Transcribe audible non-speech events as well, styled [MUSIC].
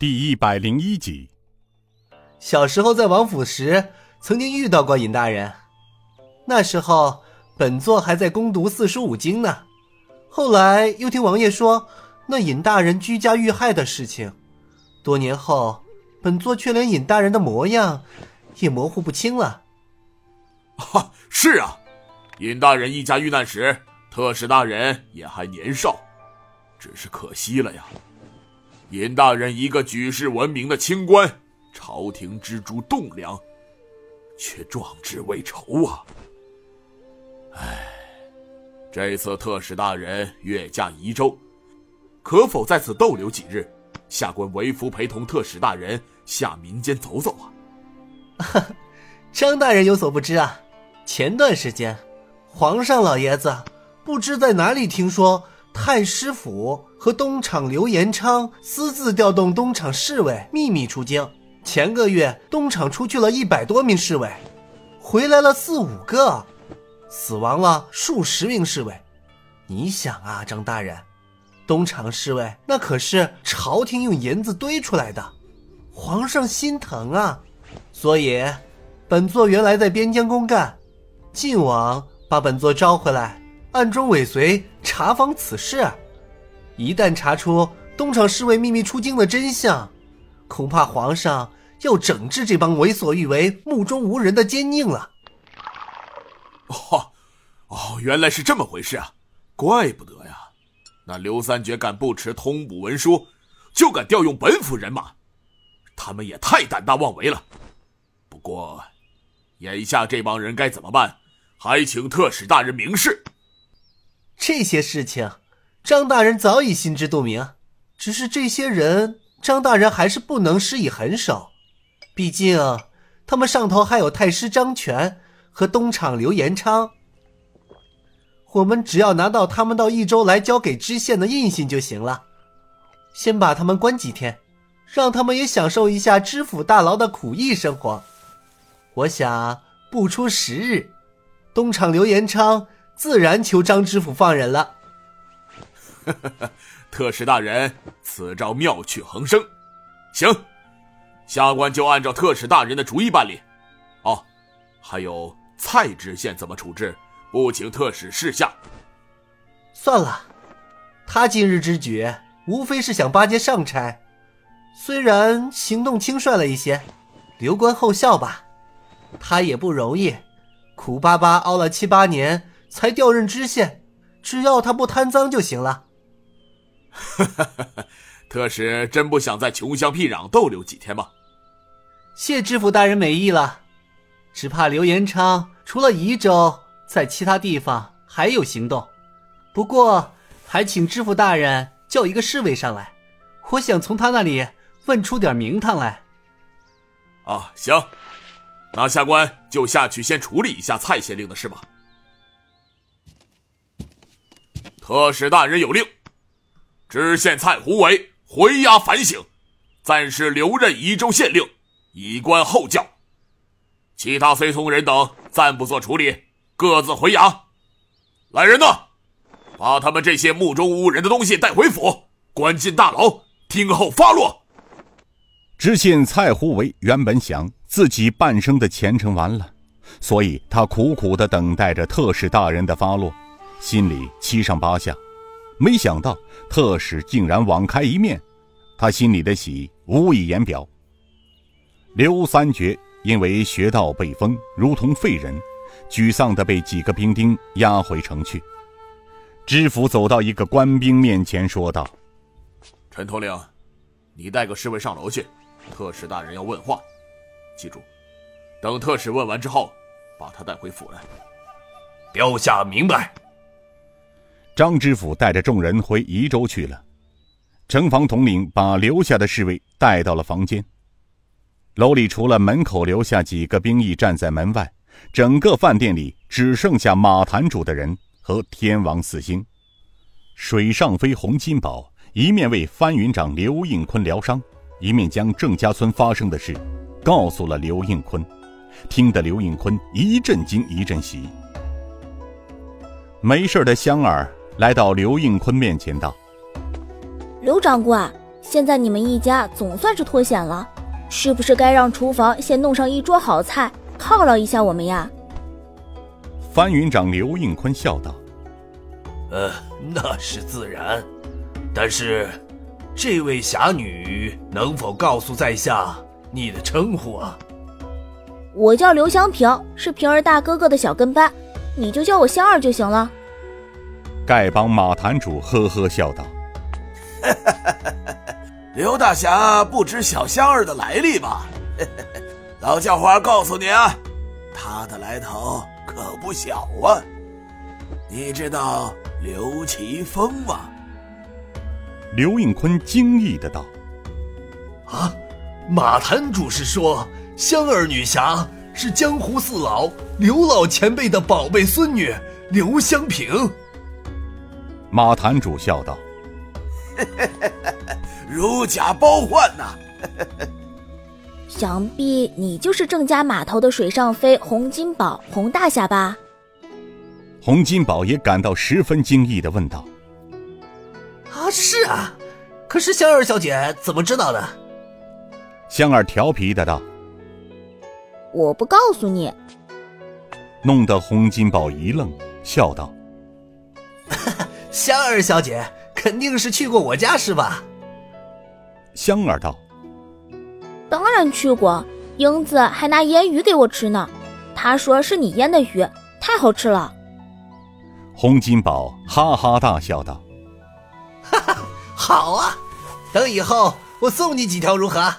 第一百零一集。小时候在王府时，曾经遇到过尹大人。那时候本座还在攻读四书五经呢。后来又听王爷说，那尹大人居家遇害的事情。多年后，本座却连尹大人的模样也模糊不清了。[LAUGHS] 哈，是啊，尹大人一家遇难时，特使大人也还年少，只是可惜了呀。尹大人一个举世闻名的清官，朝廷支柱栋梁，却壮志未酬啊！唉，这次特使大人越驾宜州，可否在此逗留几日？下官为夫陪同特使大人下民间走走啊！[LAUGHS] 张大人有所不知啊，前段时间，皇上老爷子不知在哪里听说。太师府和东厂刘延昌私自调动东厂侍卫秘密出京。前个月，东厂出去了一百多名侍卫，回来了四五个，死亡了数十名侍卫。你想啊，张大人，东厂侍卫那可是朝廷用银子堆出来的，皇上心疼啊。所以，本座原来在边疆公干，晋王把本座招回来。暗中尾随查访此事，一旦查出东厂侍卫秘密出京的真相，恐怕皇上要整治这帮为所欲为、目中无人的奸佞了。哦，哦，原来是这么回事啊！怪不得呀，那刘三绝敢不持通捕文书，就敢调用本府人马，他们也太胆大妄为了。不过，眼下这帮人该怎么办？还请特使大人明示。这些事情，张大人早已心知肚明。只是这些人，张大人还是不能施以狠手。毕竟，他们上头还有太师张权和东厂刘延昌。我们只要拿到他们到益州来交给知县的印信就行了。先把他们关几天，让他们也享受一下知府大牢的苦役生活。我想，不出十日，东厂刘延昌。自然求张知府放人了。[LAUGHS] 特使大人，此招妙趣横生。行，下官就按照特使大人的主意办理。哦，还有蔡知县怎么处置？不请特使示下。算了，他今日之举，无非是想巴结上差，虽然行动轻率了一些，留观后效吧。他也不容易，苦巴巴熬了七八年。才调任知县，只要他不贪赃就行了。[LAUGHS] 特使真不想在穷乡僻壤逗留几天吗？谢知府大人美意了，只怕刘延昌除了宜州，在其他地方还有行动。不过，还请知府大人叫一个侍卫上来，我想从他那里问出点名堂来。啊，行，那下官就下去先处理一下蔡县令的事吧。特使大人有令，知县蔡胡为回衙反省，暂时留任宜州县令，以观后教。其他随从人等暂不做处理，各自回衙。来人呐，把他们这些目中无人的东西带回府，关进大牢，听候发落。知县蔡胡为原本想自己半生的前程完了，所以他苦苦的等待着特使大人的发落。心里七上八下，没想到特使竟然网开一面，他心里的喜无以言表。刘三绝因为学道被封，如同废人，沮丧地被几个兵丁押回城去。知府走到一个官兵面前，说道：“陈统领，你带个侍卫上楼去，特使大人要问话，记住，等特使问完之后，把他带回府来。”标下明白。张知府带着众人回宜州去了，城防统领把留下的侍卫带到了房间。楼里除了门口留下几个兵役站在门外，整个饭店里只剩下马坛主的人和天王四星。水上飞洪金宝一面为番云长刘应坤疗伤，一面将郑家村发生的事告诉了刘应坤，听得刘应坤一阵惊一阵喜。没事的香儿。来到刘应坤面前道：“刘掌柜，现在你们一家总算是脱险了，是不是该让厨房先弄上一桌好菜，犒劳一下我们呀？番云长刘应坤笑道：“呃，那是自然，但是，这位侠女能否告诉在下你的称呼啊？”我叫刘香平，是平儿大哥哥的小跟班，你就叫我香儿就行了。丐帮马坛主呵呵笑道：“ [LAUGHS] 刘大侠不知小香儿的来历吧？[LAUGHS] 老叫花告诉你啊，她的来头可不小啊！你知道刘奇峰吗？”刘应坤惊异的道：“啊，马坛主是说香儿女侠是江湖四老刘老前辈的宝贝孙女刘香平？”马坛主笑道：“ [LAUGHS] 如假包换呐！[LAUGHS] 想必你就是郑家码头的水上飞洪金宝洪大侠吧？”洪金宝也感到十分惊异的问道：“啊，是啊，可是香儿小姐怎么知道的？”香儿调皮的道：“我不告诉你。”弄得洪金宝一愣，笑道。[LAUGHS] 香儿小姐肯定是去过我家是吧？香儿道：“当然去过，英子还拿腌鱼给我吃呢。她说是你腌的鱼，太好吃了。”洪金宝哈哈大笑道：“哈哈，好啊！等以后我送你几条如何？”